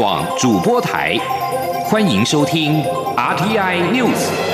广主播台，欢迎收听 RTI News。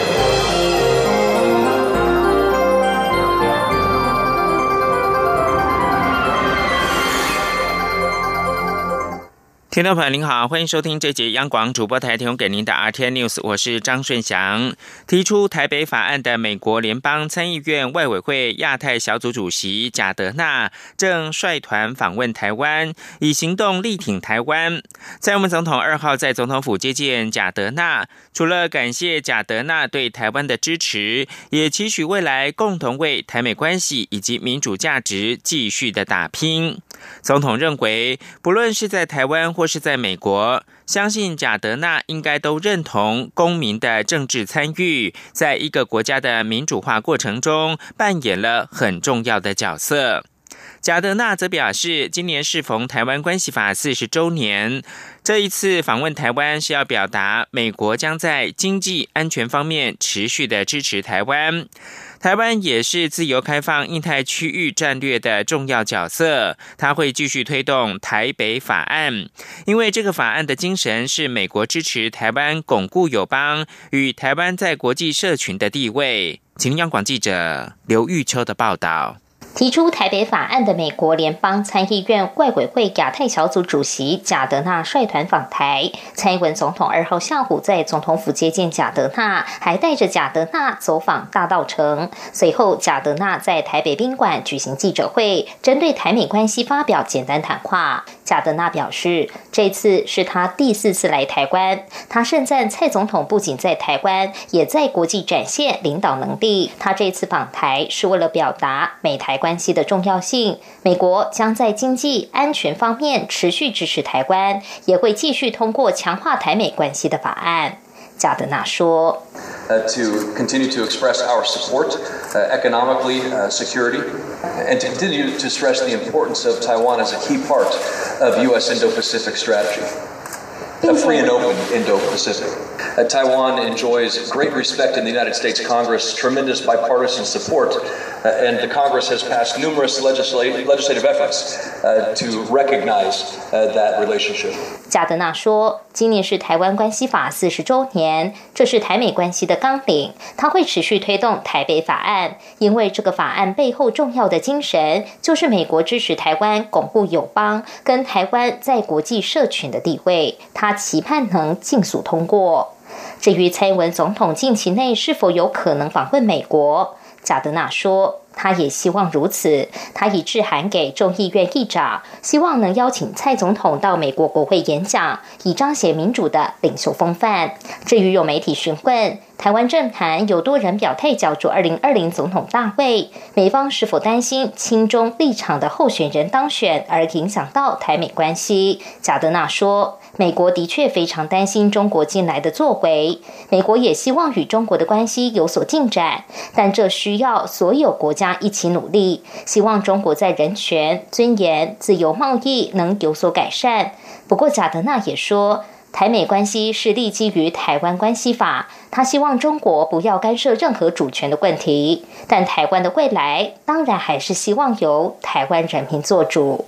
听众朋友您好，欢迎收听这节央广主播台提供给您的 RT News，我是张顺祥。提出台北法案的美国联邦参议院外委会亚太小组主席贾德纳正率团访问台湾，以行动力挺台湾。在我们总统二号在总统府接见贾德纳，除了感谢贾德纳对台湾的支持，也期许未来共同为台美关系以及民主价值继续的打拼。总统认为，不论是在台湾或是在美国，相信贾德纳应该都认同公民的政治参与，在一个国家的民主化过程中扮演了很重要的角色。贾德纳则表示，今年适逢台湾关系法四十周年，这一次访问台湾是要表达美国将在经济安全方面持续的支持台湾。台湾也是自由开放印太区域战略的重要角色，他会继续推动台北法案，因为这个法案的精神是美国支持台湾巩固友邦与台湾在国际社群的地位。请央广记者刘玉秋的报道。提出台北法案的美国联邦参议院外委会亚太小组主席贾德纳率团访台，蔡英文总统二号下午在总统府接见贾德纳，还带着贾德纳走访大道城。随后，贾德纳在台北宾馆举行记者会，针对台美关系发表简单谈话。贾德纳表示，这次是他第四次来台湾，他盛赞蔡总统不仅在台湾，也在国际展现领导能力。他这次访台是为了表达美台关。系的重要性，美国将在经济安全方面持续支持台湾，也会继续通过强化台美关系的法案。贾德纳说 Uh,：“To continue to express our support, uh, economically, uh, security, and to continue to stress the importance of Taiwan as a key part of U.S. Indo-Pacific strategy, a free and open Indo-Pacific.” Taiwan enjoys great respect in the United States Congress, tremendous bipartisan support, and the Congress has passed numerous legislative efforts to recognize that relationship. 加德纳说：“今年是台湾关系法四十周年，这是台美关系的纲领。他会持续推动台北法案，因为这个法案背后重要的精神就是美国支持台湾巩固友邦跟台湾在国际社群的地位。他期盼能尽速通过。”至于蔡英文总统近期内是否有可能访问美国，贾德纳说。他也希望如此。他已致函给众议院议长，希望能邀请蔡总统到美国国会演讲，以彰显民主的领袖风范。至于有媒体询问台湾政坛有多人表态角逐二零二零总统大位，美方是否担心亲中立场的候选人当选而影响到台美关系？贾德纳说。美国的确非常担心中国近来的作为，美国也希望与中国的关系有所进展，但这需要所有国家一起努力。希望中国在人权、尊严、自由贸易能有所改善。不过，贾德纳也说，台美关系是立基于《台湾关系法》，他希望中国不要干涉任何主权的问题，但台湾的未来当然还是希望由台湾人民做主。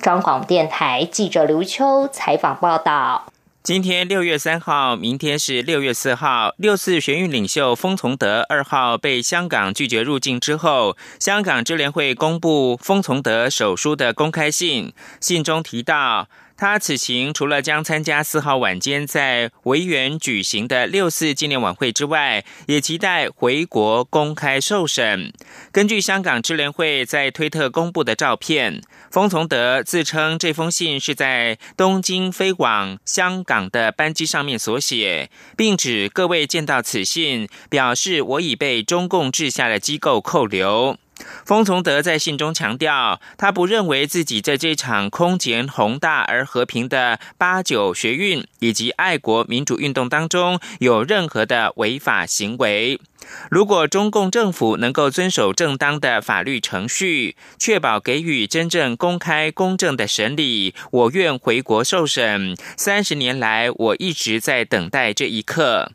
中广电台记者刘秋采访报道：今天六月三号，明天是六月四号。六次学运领袖封从德二号被香港拒绝入境之后，香港支联会公布封从德手书的公开信，信中提到。他此行除了将参加四号晚间在维园举行的六四纪念晚会之外，也期待回国公开受审。根据香港支联会在推特公布的照片，封从德自称这封信是在东京飞往香港的班机上面所写，并指各位见到此信，表示我已被中共治下的机构扣留。封从德在信中强调，他不认为自己在这场空前宏大而和平的八九学运以及爱国民主运动当中有任何的违法行为。如果中共政府能够遵守正当的法律程序，确保给予真正公开公正的审理，我愿回国受审。三十年来，我一直在等待这一刻。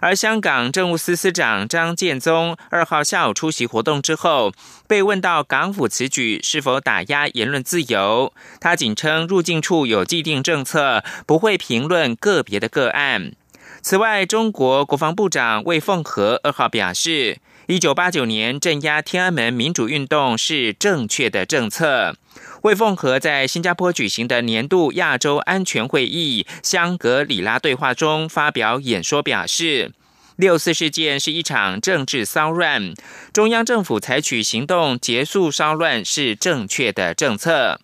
而香港政务司司长张建宗二号下午出席活动之后，被问到港府此举是否打压言论自由，他仅称入境处有既定政策，不会评论个别的个案。此外，中国国防部长魏凤和二号表示，一九八九年镇压天安门民主运动是正确的政策。魏凤和在新加坡举行的年度亚洲安全会议香格里拉对话中发表演说，表示六四事件是一场政治骚乱，中央政府采取行动结束骚乱是正确的政策。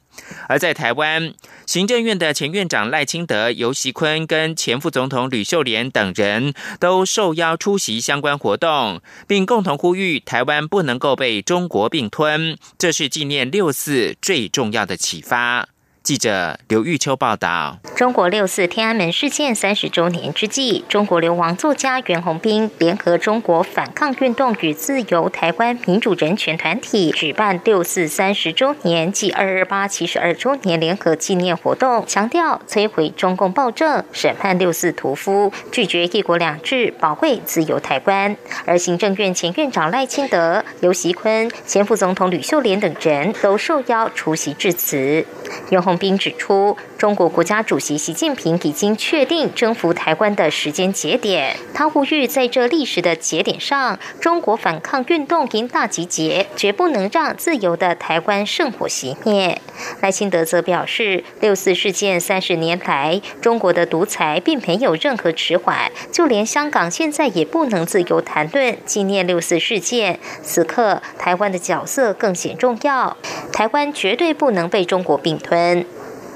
而在台湾，行政院的前院长赖清德、尤熙坤跟前副总统吕秀莲等人都受邀出席相关活动，并共同呼吁台湾不能够被中国并吞，这是纪念六四最重要的启发。记者刘玉秋报道：中国六四天安门事件三十周年之际，中国流亡作家袁宏斌联合中国反抗运动与自由台湾民主人权团体，举办六四三十周年暨二二八七十二周年联合纪念活动，强调摧毁中共暴政、审判六四屠夫、拒绝一国两制、保卫自由台湾。而行政院前院长赖清德、尤习坤、前副总统吕秀莲等人都受邀出席致辞。袁宏斌指出，中国国家主席习近平已经确定征服台湾的时间节点。他呼吁，在这历史的节点上，中国反抗运动应大集结，绝不能让自由的台湾圣火熄灭。赖清德则表示，六四事件三十年来，中国的独裁并没有任何迟缓，就连香港现在也不能自由谈论纪念六四事件。此刻，台湾的角色更显重要，台湾绝对不能被中国并吞。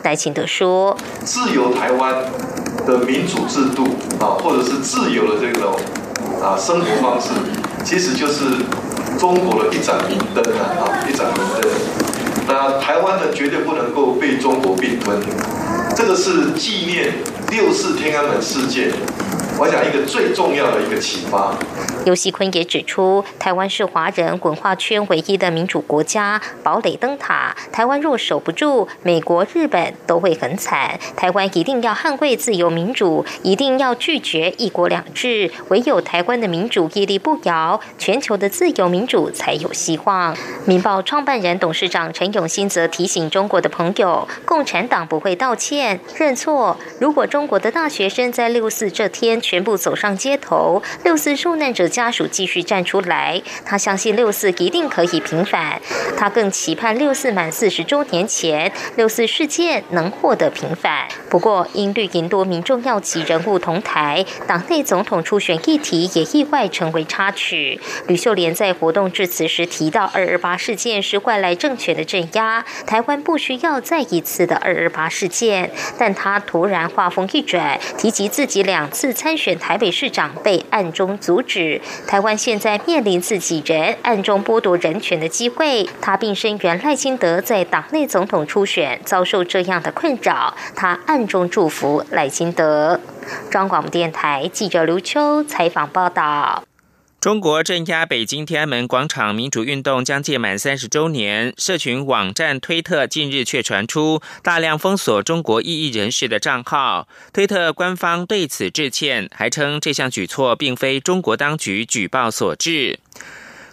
来，请德说：“自由台湾的民主制度啊，或者是自由的这种啊生活方式，其实就是中国的一盏明灯啊，一盏明灯。那台湾呢，绝对不能够被中国并吞。这个是纪念六四天安门事件。”我想一个最重要的一个启发。尤锡坤也指出，台湾是华人文化圈唯一的民主国家，堡垒灯塔。台湾若守不住，美国、日本都会很惨。台湾一定要捍卫自由民主，一定要拒绝一国两制。唯有台湾的民主屹立不摇，全球的自由民主才有希望。民报创办人、董事长陈永新则提醒中国的朋友，共产党不会道歉认错。如果中国的大学生在六四这天，全部走上街头，六四受难者家属继续站出来。他相信六四一定可以平反，他更期盼六四满四十周年前，六四事件能获得平反。不过，因绿营多名重要级人物同台，党内总统初选议题也意外成为插曲。吕秀莲在活动致辞时提到，二二八事件是外来政权的镇压，台湾不需要再一次的二二八事件。但他突然话锋一转，提及自己两次参。选台北市长被暗中阻止，台湾现在面临自己人暗中剥夺人权的机会。他并声援赖清德在党内总统初选遭受这样的困扰，他暗中祝福赖清德。中广电台记者刘秋采访报道。中国镇压北京天安门广场民主运动将届满三十周年，社群网站推特近日却传出大量封锁中国异议人士的账号。推特官方对此致歉，还称这项举措并非中国当局举报所致。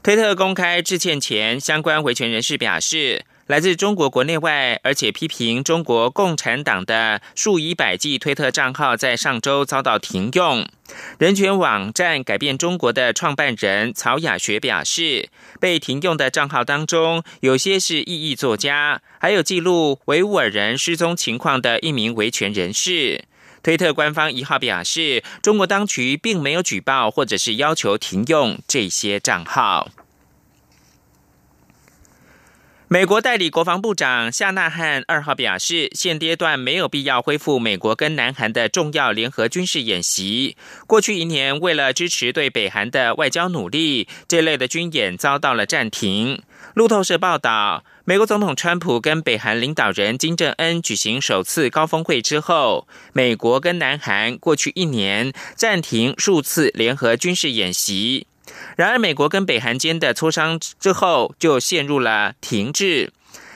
推特公开致歉前，相关维权人士表示。来自中国国内外，而且批评中国共产党的数以百计推特账号在上周遭到停用。人权网站改变中国的创办人曹雅学表示，被停用的账号当中，有些是异议作家，还有记录维吾尔人失踪情况的一名维权人士。推特官方一号表示，中国当局并没有举报或者是要求停用这些账号。美国代理国防部长夏纳汉二号表示，现阶段没有必要恢复美国跟南韩的重要联合军事演习。过去一年，为了支持对北韩的外交努力，这类的军演遭到了暂停。路透社报道，美国总统川普跟北韩领导人金正恩举行首次高峰会之后，美国跟南韩过去一年暂停数次联合军事演习。然而，美国跟北韩间的磋商之后就陷入了停滞。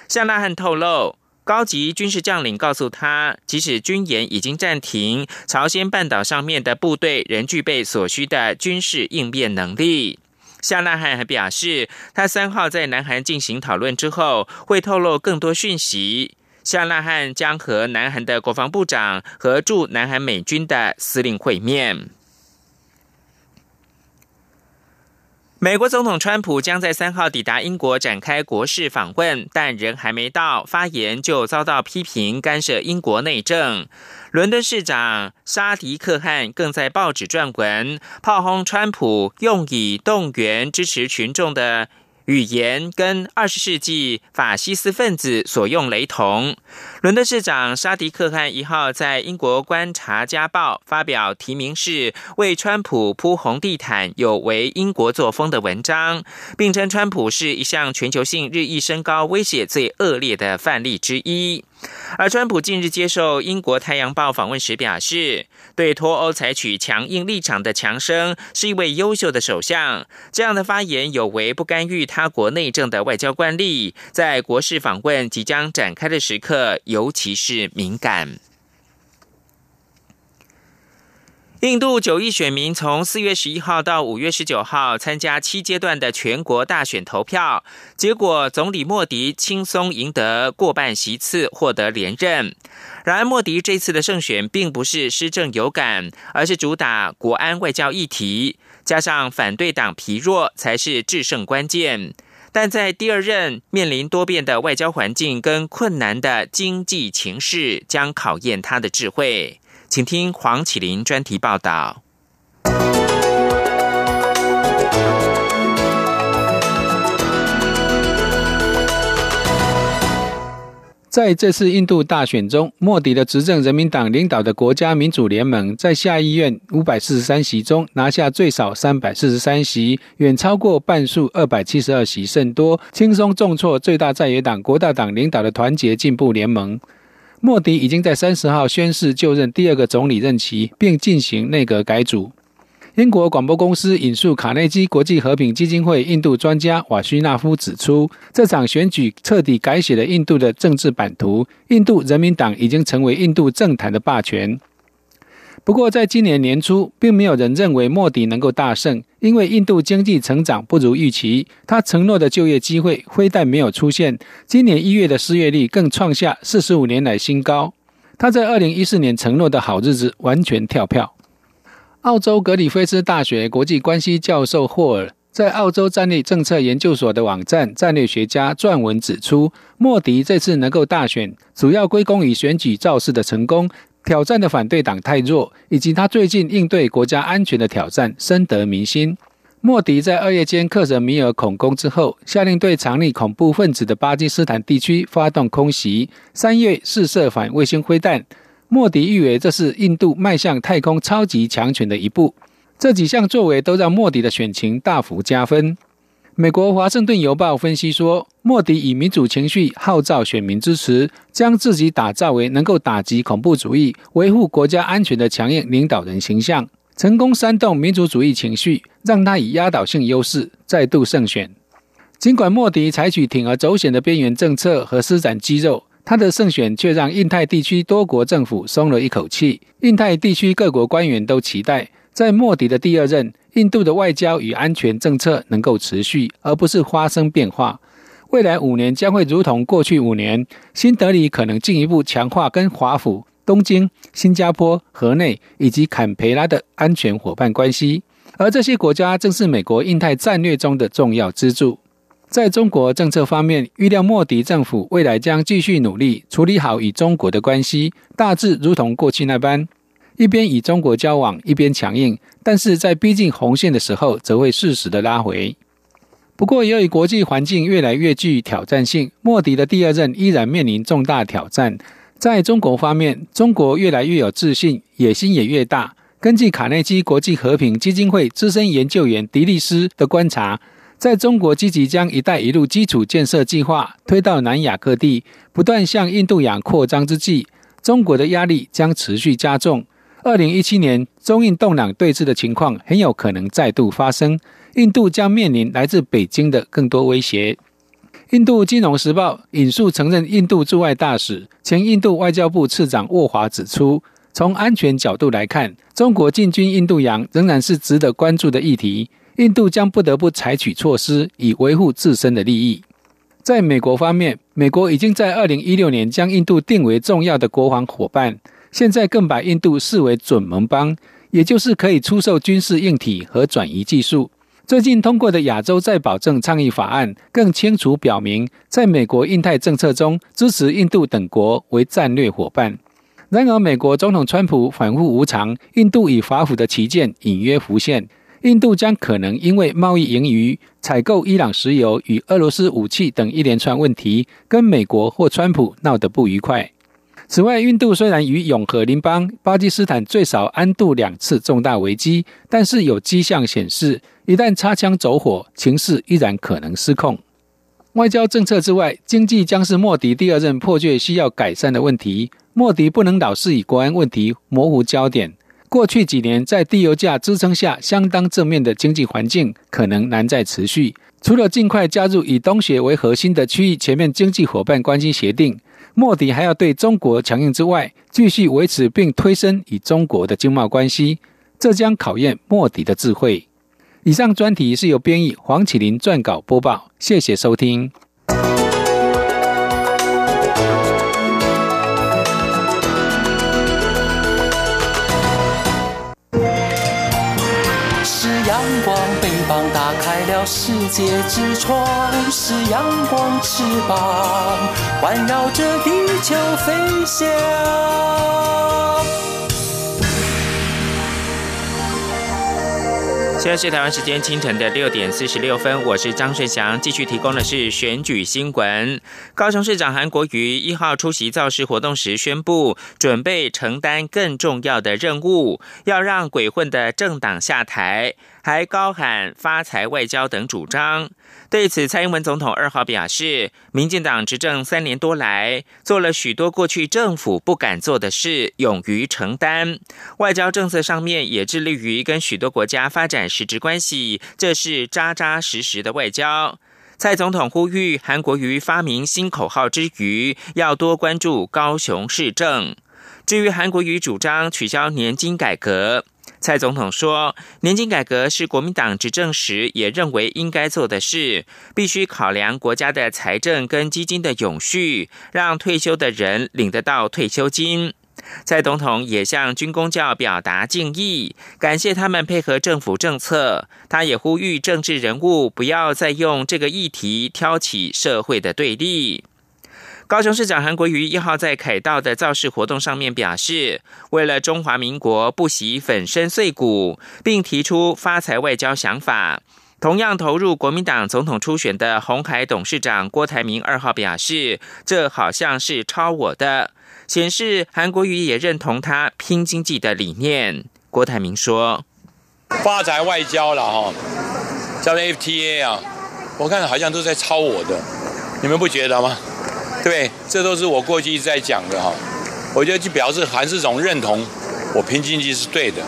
夏纳汉透露，高级军事将领告诉他，即使军演已经暂停，朝鲜半岛上面的部队仍具备所需的军事应变能力。夏纳汉还表示，他三号在南韩进行讨论之后，会透露更多讯息。夏纳汉将和南韩的国防部长和驻南韩美军的司令会面。美国总统川普将在三号抵达英国展开国事访问，但人还没到，发言就遭到批评干涉英国内政。伦敦市长沙迪克汗更在报纸撰文，炮轰川普用以动员支持群众的。语言跟二十世纪法西斯分子所用雷同。伦敦市长沙迪克汉一号在英国观察家报发表提名是为川普铺红地毯，有违英国作风的文章，并称川普是一项全球性日益升高威胁最恶劣的范例之一。而川普近日接受英国《太阳报》访问时表示，对脱欧采取强硬立场的强生是一位优秀的首相。这样的发言有违不干预他国内政的外交惯例，在国事访问即将展开的时刻，尤其是敏感。印度九亿选民从四月十一号到五月十九号参加七阶段的全国大选投票，结果总理莫迪轻松赢得过半席次，获得连任。然而，莫迪这次的胜选并不是施政有感，而是主打国安外交议题，加上反对党疲弱，才是制胜关键。但在第二任面临多变的外交环境跟困难的经济情势，将考验他的智慧。请听黄启林专题报道。在这次印度大选中，莫迪的执政人民党领导的国家民主联盟在下议院五百四十三席中拿下最少三百四十三席，远超过半数二百七十二席甚多，轻松重挫最大在野党国大党领导的团结进步联盟。莫迪已经在三十号宣誓就任第二个总理任期，并进行内阁改组。英国广播公司引述卡内基国际和平基金会印度专家瓦须纳夫指出，这场选举彻底改写了印度的政治版图。印度人民党已经成为印度政坛的霸权。不过，在今年年初，并没有人认为莫迪能够大胜，因为印度经济成长不如预期，他承诺的就业机会非但没有出现，今年一月的失业率更创下四十五年来新高。他在二零一四年承诺的好日子完全跳票。澳洲格里菲斯大学国际关系教授霍尔在澳洲战略政策研究所的网站《战略学家》撰文指出，莫迪这次能够大选，主要归功于选举造势的成功。挑战的反对党太弱，以及他最近应对国家安全的挑战深得民心。莫迪在二月间克什米尔恐攻之后，下令对藏匿恐怖分子的巴基斯坦地区发动空袭，三月试射反卫星飞弹。莫迪誉为这是印度迈向太空超级强权的一步。这几项作为都让莫迪的选情大幅加分。美国《华盛顿邮报》分析说，莫迪以民主情绪号召选民支持，将自己打造为能够打击恐怖主义、维护国家安全的强硬领导人形象，成功煽动民族主义情绪，让他以压倒性优势再度胜选。尽管莫迪采取铤而走险的边缘政策和施展肌肉，他的胜选却让印太地区多国政府松了一口气。印太地区各国官员都期待，在莫迪的第二任。印度的外交与安全政策能够持续，而不是发生变化。未来五年将会如同过去五年，新德里可能进一步强化跟华府、东京、新加坡、河内以及坎培拉的安全伙伴关系。而这些国家正是美国印太战略中的重要支柱。在中国政策方面，预料莫迪政府未来将继续努力处理好与中国的关系，大致如同过去那般。一边与中国交往，一边强硬，但是在逼近红线的时候，则会适时的拉回。不过，由于国际环境越来越具挑战性，莫迪的第二任依然面临重大挑战。在中国方面，中国越来越有自信，野心也越大。根据卡内基国际和平基金会资深研究员迪利斯的观察，在中国积极将“一带一路”基础建设计划推到南亚各地，不断向印度洋扩张之际，中国的压力将持续加重。二零一七年，中印动两对峙的情况很有可能再度发生，印度将面临来自北京的更多威胁。印度金融时报引述曾任印度驻外大使、前印度外交部次长沃华指出，从安全角度来看，中国进军印度洋仍然是值得关注的议题。印度将不得不采取措施以维护自身的利益。在美国方面，美国已经在二零一六年将印度定为重要的国防伙伴，现在更把印度视为准盟邦，也就是可以出售军事硬体和转移技术。最近通过的亚洲再保证倡议法案，更清楚表明，在美国印太政策中支持印度等国为战略伙伴。然而，美国总统川普反复无常，印度与华府的旗舰隐约浮现。印度将可能因为贸易盈余、采购伊朗石油与俄罗斯武器等一连串问题，跟美国或川普闹得不愉快。此外，印度虽然与永和邻邦巴基斯坦最少安度两次重大危机，但是有迹象显示，一旦擦枪走火，情势依然可能失控。外交政策之外，经济将是莫迪第二任迫切需要改善的问题。莫迪不能老是以国安问题模糊焦点。过去几年，在低油价支撑下，相当正面的经济环境可能难再持续。除了尽快加入以东协为核心的区域全面经济伙伴关系协定。莫迪还要对中国强硬之外，继续维持并推升与中国的经贸关系，这将考验莫迪的智慧。以上专题是由编译黄启林撰稿播报，谢谢收听。是阳光，翅膀打开了世界之窗；是阳光，翅膀环绕着地球飞翔。现在是台湾时间清晨的六点四十六分，我是张顺祥，继续提供的是选举新闻。高雄市长韩国瑜一号出席造势活动时宣布，准备承担更重要的任务，要让鬼混的政党下台，还高喊发财外交等主张。对此，蔡英文总统二号表示，民进党执政三年多来，做了许多过去政府不敢做的事，勇于承担。外交政策上面也致力于跟许多国家发展实质关系，这是扎扎实实的外交。蔡总统呼吁韩国瑜发明新口号之余，要多关注高雄市政。至于韩国瑜主张取消年金改革。蔡总统说，年金改革是国民党执政时也认为应该做的事，必须考量国家的财政跟基金的永续，让退休的人领得到退休金。蔡总统也向军工教表达敬意，感谢他们配合政府政策。他也呼吁政治人物不要再用这个议题挑起社会的对立。高雄市长韩国瑜一号在凯道的造势活动上面表示，为了中华民国不惜粉身碎骨，并提出发财外交想法。同样投入国民党总统初选的红海董事长郭台铭二号表示，这好像是抄我的，显示韩国瑜也认同他拼经济的理念。郭台铭说：“发财外交了哈，叫 FTA 啊，我看好像都在抄我的，你们不觉得吗？” 对，这都是我过去一直在讲的哈。我觉得就表示韩世忠认同我拼经济是对的，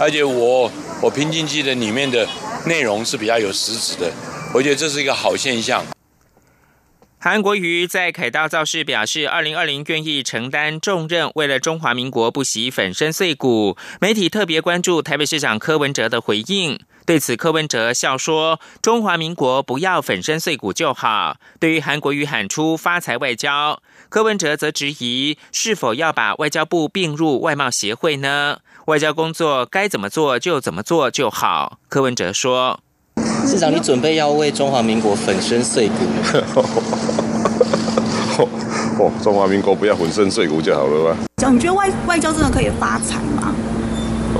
而且我我拼经济的里面的内容是比较有实质的。我觉得这是一个好现象。韩国瑜在凯道造势表示，二零二零愿意承担重任，为了中华民国不惜粉身碎骨。媒体特别关注台北市长柯文哲的回应。对此，柯文哲笑说：“中华民国不要粉身碎骨就好。”对于韩国瑜喊出发财外交，柯文哲则质疑是否要把外交部并入外贸协会呢？外交工作该怎么做就怎么做就好。柯文哲说：“市长，你准备要为中华民国粉身碎骨吗？” 哦，中华民国不要粉身碎骨就好了吧？你觉得外外交真的可以发财吗？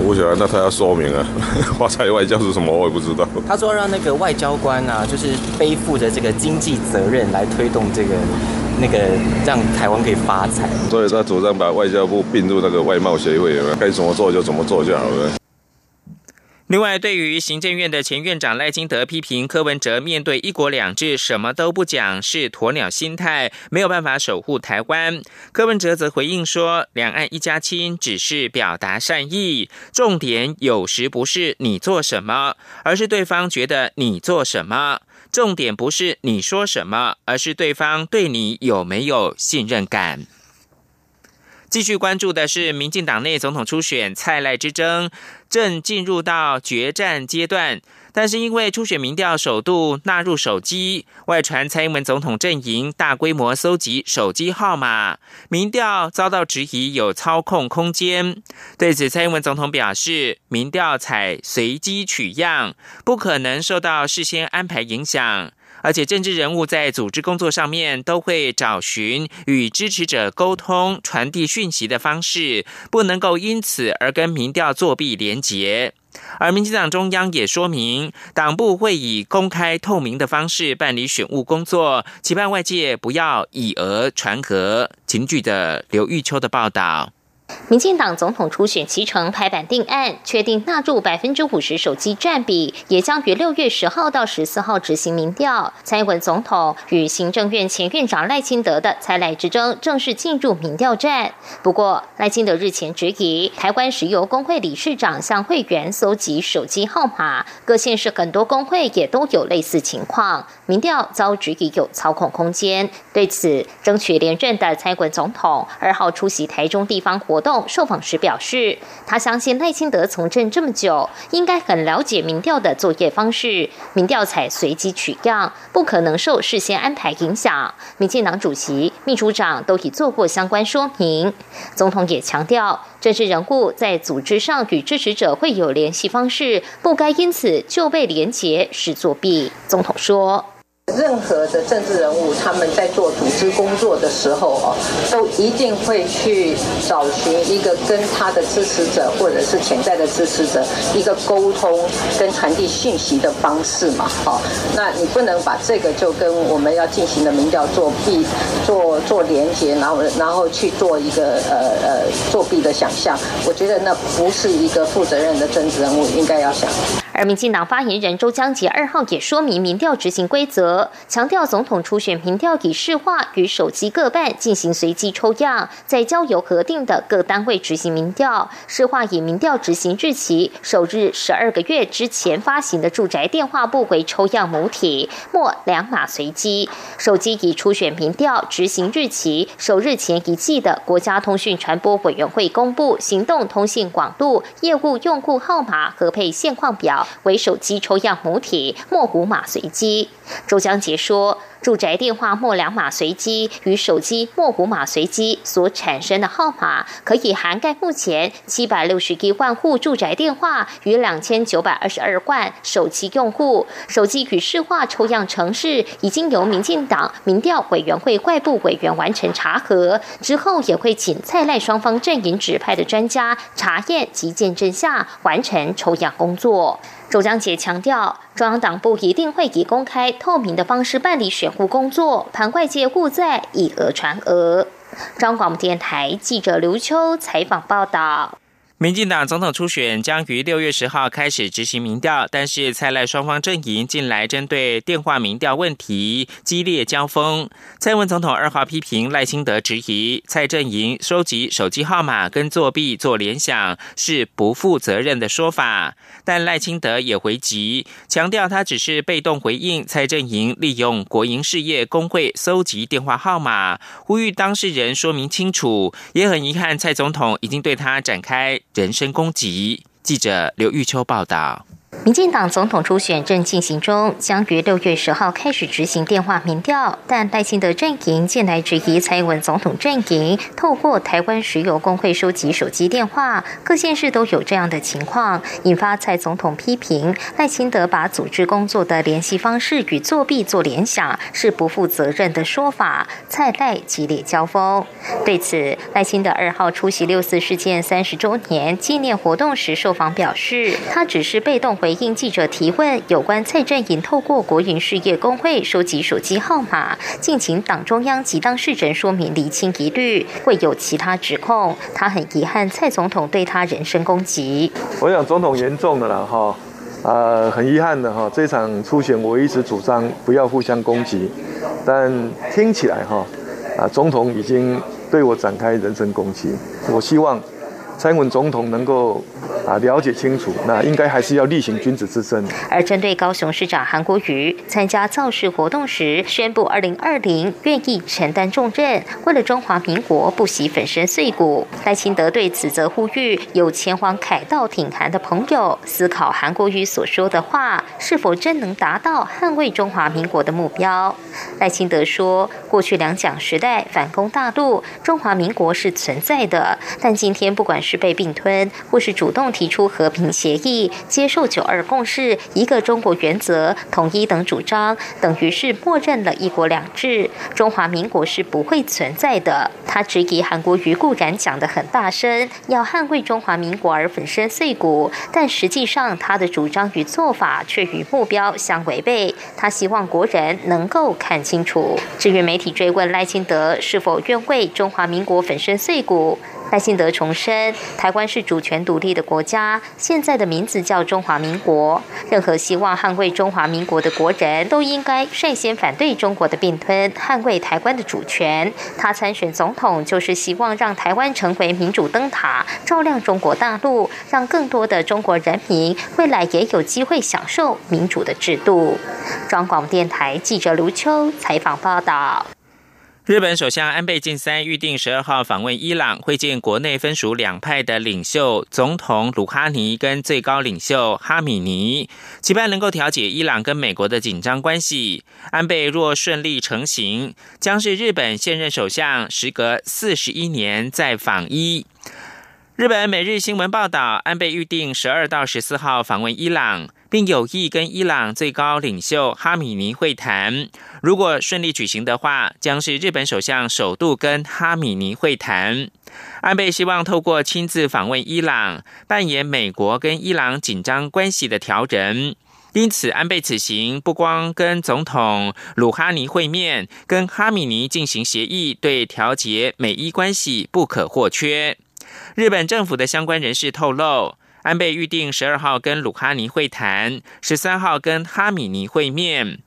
我想，那他要说明啊，华财外交是什么？我也不知道。他说让那个外交官啊，就是背负着这个经济责任来推动这个那个让台湾可以发财。所以他主张把外交部并入那个外贸协会，该怎么做就怎么做就好了。另外，对于行政院的前院长赖金德批评柯文哲面对“一国两制”什么都不讲，是鸵鸟心态，没有办法守护台湾。柯文哲则回应说：“两岸一家亲，只是表达善意，重点有时不是你做什么，而是对方觉得你做什么。”重点不是你说什么，而是对方对你有没有信任感。继续关注的是，民进党内总统初选蔡赖之争正进入到决战阶段。但是因为初选民调首度纳入手机，外传蔡英文总统阵营大规模搜集手机号码，民调遭到质疑有操控空间。对此，蔡英文总统表示，民调采随机取样，不可能受到事先安排影响。而且政治人物在组织工作上面都会找寻与支持者沟通、传递讯息的方式，不能够因此而跟民调作弊连结。而民进党中央也说明，党部会以公开透明的方式办理选务工作，期盼外界不要以讹传讹。请据的刘玉秋的报道。民进党总统初选期程拍板定案，确定纳入百分之五十手机占比，也将于六月十号到十四号执行民调。蔡英文总统与行政院前院长赖清德的蔡赖之争正式进入民调战。不过，赖清德日前质疑台湾石油工会理事长向会员搜集手机号码，各县市很多工会也都有类似情况，民调遭质疑有操控空间。对此，争取连任的蔡英文总统二号出席台中地方活动。受访时表示，他相信赖清德从政这么久，应该很了解民调的作业方式。民调采随机取样，不可能受事先安排影响。民进党主席、秘书长都已做过相关说明。总统也强调，政治人物在组织上与支持者会有联系方式，不该因此就被连结是作弊。总统说。任何的政治人物，他们在做组织工作的时候哦，都一定会去找寻一个跟他的支持者或者是潜在的支持者一个沟通跟传递讯息的方式嘛。好，那你不能把这个就跟我们要进行的民调作弊、做做连接，然后然后去做一个呃呃作弊的想象。我觉得那不是一个负责任的政治人物应该要想。而民进党发言人周江杰二号也说明民调执行规则，强调总统初选民调以市话与手机各半进行随机抽样，在交由核定的各单位执行民调。市话以民调执行日期首日十二个月之前发行的住宅电话簿为抽样母体，末两码随机。手机以初选民调执行日期首日前一季的国家通讯传播委员会公布行动通信广度业务用户号码和配现况表。为手机抽样母体，莫古马随机。周江杰说。住宅电话末两码随机与手机末五码随机所产生的号码，可以涵盖目前七百六十一万户住宅电话与两千九百二十二万手机用户。手机与市话抽样程式已经由民进党民调委员会外部委员完成查核，之后也会请蔡赖双方阵营指派的专家查验及见证下完成抽样工作。周江杰强调，中央党部一定会以公开透明的方式办理选务工作，盘外界误在以讹传讹。中央广播电台记者刘秋采访报道。民进党总统初选将于六月十号开始执行民调，但是蔡赖双方阵营近来针对电话民调问题激烈交锋。蔡文总统二号批评赖清德质疑蔡阵营收集手机号码跟作弊做联想是不负责任的说法，但赖清德也回击，强调他只是被动回应蔡阵营利用国营事业工会搜集电话号码，呼吁当事人说明清楚。也很遗憾，蔡总统已经对他展开。人身攻击。记者刘玉秋报道。民进党总统初选正进行中，将于六月十号开始执行电话民调。但赖清德阵营近来质疑蔡英文总统阵营透过台湾石油工会收集手机电话，各县市都有这样的情况，引发蔡总统批评赖清德把组织工作的联系方式与作弊做联想，是不负责任的说法。蔡赖激烈交锋。对此，赖清德二号出席六四事件三十周年纪念活动时受访表示，他只是被动回。应记者提问，有关蔡振营透过国营事业工会收集手机号码，敬请党中央及当事人说明厘清疑虑，会有其他指控。他很遗憾蔡总统对他人身攻击。我想总统严重的了哈，呃，很遗憾的哈，这场初选我一直主张不要互相攻击，但听起来哈，啊，总统已经对我展开人身攻击。我希望蔡文总统能够啊了解清楚，那应该还是要力行君子之身。而针对高雄市长韩国瑜参加造势活动时宣布，二零二零愿意承担重任，为了中华民国不惜粉身碎骨。赖清德对此则呼吁有前往凯道挺韩的朋友，思考韩国瑜所说的话是否真能达到捍卫中华民国的目标。赖清德说，过去两蒋时代反攻大陆，中华民国是存在的，但今天不管是被并吞，或是主动提出和平协议、接受九二共识、一个中国原则、统一等主张，等于是默认了一国两制，中华民国是不会存在的。他质疑韩国瑜固然讲得很大声，要捍卫中华民国而粉身碎骨，但实际上他的主张与做法却与目标相违背。他希望国人能够看清楚。至于媒体追问赖清德是否愿为中华民国粉身碎骨？赖幸德重申，台湾是主权独立的国家，现在的名字叫中华民国。任何希望捍卫中华民国的国人都应该率先反对中国的并吞，捍卫台湾的主权。他参选总统就是希望让台湾成为民主灯塔，照亮中国大陆，让更多的中国人民未来也有机会享受民主的制度。中广电台记者卢秋采访报道。日本首相安倍晋三预定十二号访问伊朗，会见国内分属两派的领袖，总统鲁哈尼跟最高领袖哈米尼，期盼能够调解伊朗跟美国的紧张关系。安倍若顺利成行，将是日本现任首相时隔四十一年再访伊。日本每日新闻报道，安倍预定十二到十四号访问伊朗。并有意跟伊朗最高领袖哈米尼会谈。如果顺利举行的话，将是日本首相首度跟哈米尼会谈。安倍希望透过亲自访问伊朗，扮演美国跟伊朗紧张关系的调人。因此，安倍此行不光跟总统鲁哈尼会面，跟哈米尼进行协议，对调节美伊关系不可或缺。日本政府的相关人士透露。安倍预定十二号跟鲁哈尼会谈，十三号跟哈米尼会面。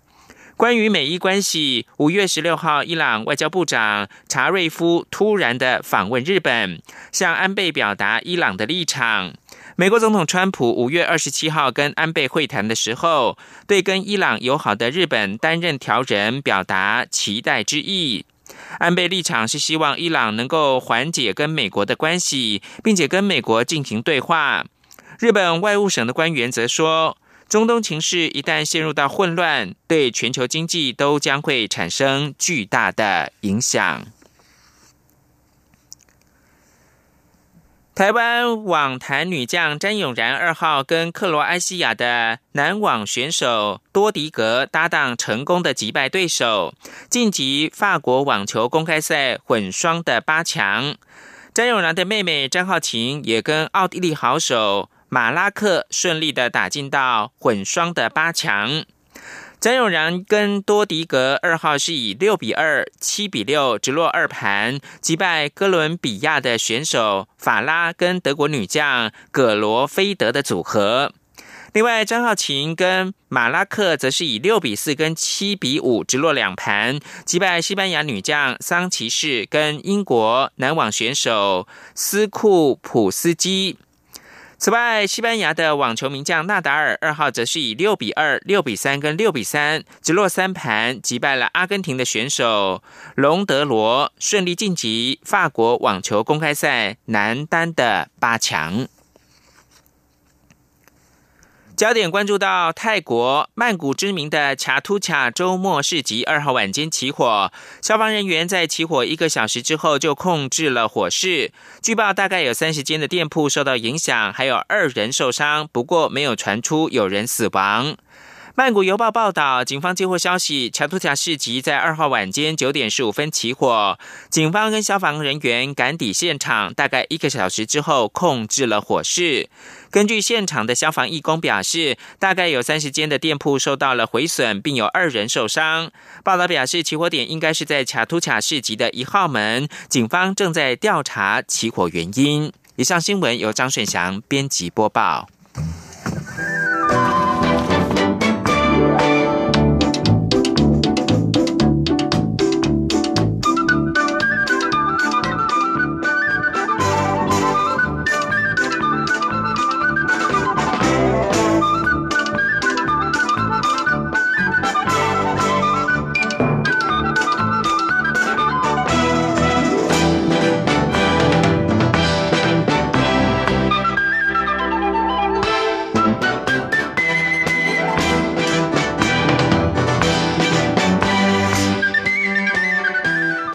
关于美伊关系，五月十六号，伊朗外交部长查瑞夫突然的访问日本，向安倍表达伊朗的立场。美国总统川普五月二十七号跟安倍会谈的时候，对跟伊朗友好的日本担任调人表达期待之意。安倍立场是希望伊朗能够缓解跟美国的关系，并且跟美国进行对话。日本外务省的官员则说，中东情势一旦陷入到混乱，对全球经济都将会产生巨大的影响。台湾网坛女将詹永然二号跟克罗埃西亚的男网选手多迪格搭档，成功的击败对手，晋级法国网球公开赛混双的八强。詹永然的妹妹詹浩晴也跟奥地利好手。马拉克顺利的打进到混双的八强，詹永然跟多迪格二号是以六比二、七比六直落二盘击败哥伦比亚的选手法拉跟德国女将葛罗菲德的组合。另外，张浩晴跟马拉克则是以六比四跟七比五直落两盘击败西班牙女将桑奇士跟英国男网选手斯库普斯基。此外，西班牙的网球名将纳达尔二号则是以六比二、六比三跟六比三直落三盘击败了阿根廷的选手隆德罗，顺利晋级法国网球公开赛男单的八强。焦点关注到泰国曼谷知名的卡突卡周末市集二号晚间起火，消防人员在起火一个小时之后就控制了火势。据报大概有三十间的店铺受到影响，还有二人受伤，不过没有传出有人死亡。曼谷邮报报道，警方接获消息，乔图卡市集在二号晚间九点十五分起火，警方跟消防人员赶抵现场，大概一个小时之后控制了火势。根据现场的消防义工表示，大概有三十间的店铺受到了毁损，并有二人受伤。报道表示，起火点应该是在卡图卡市集的一号门，警方正在调查起火原因。以上新闻由张顺祥编辑播报。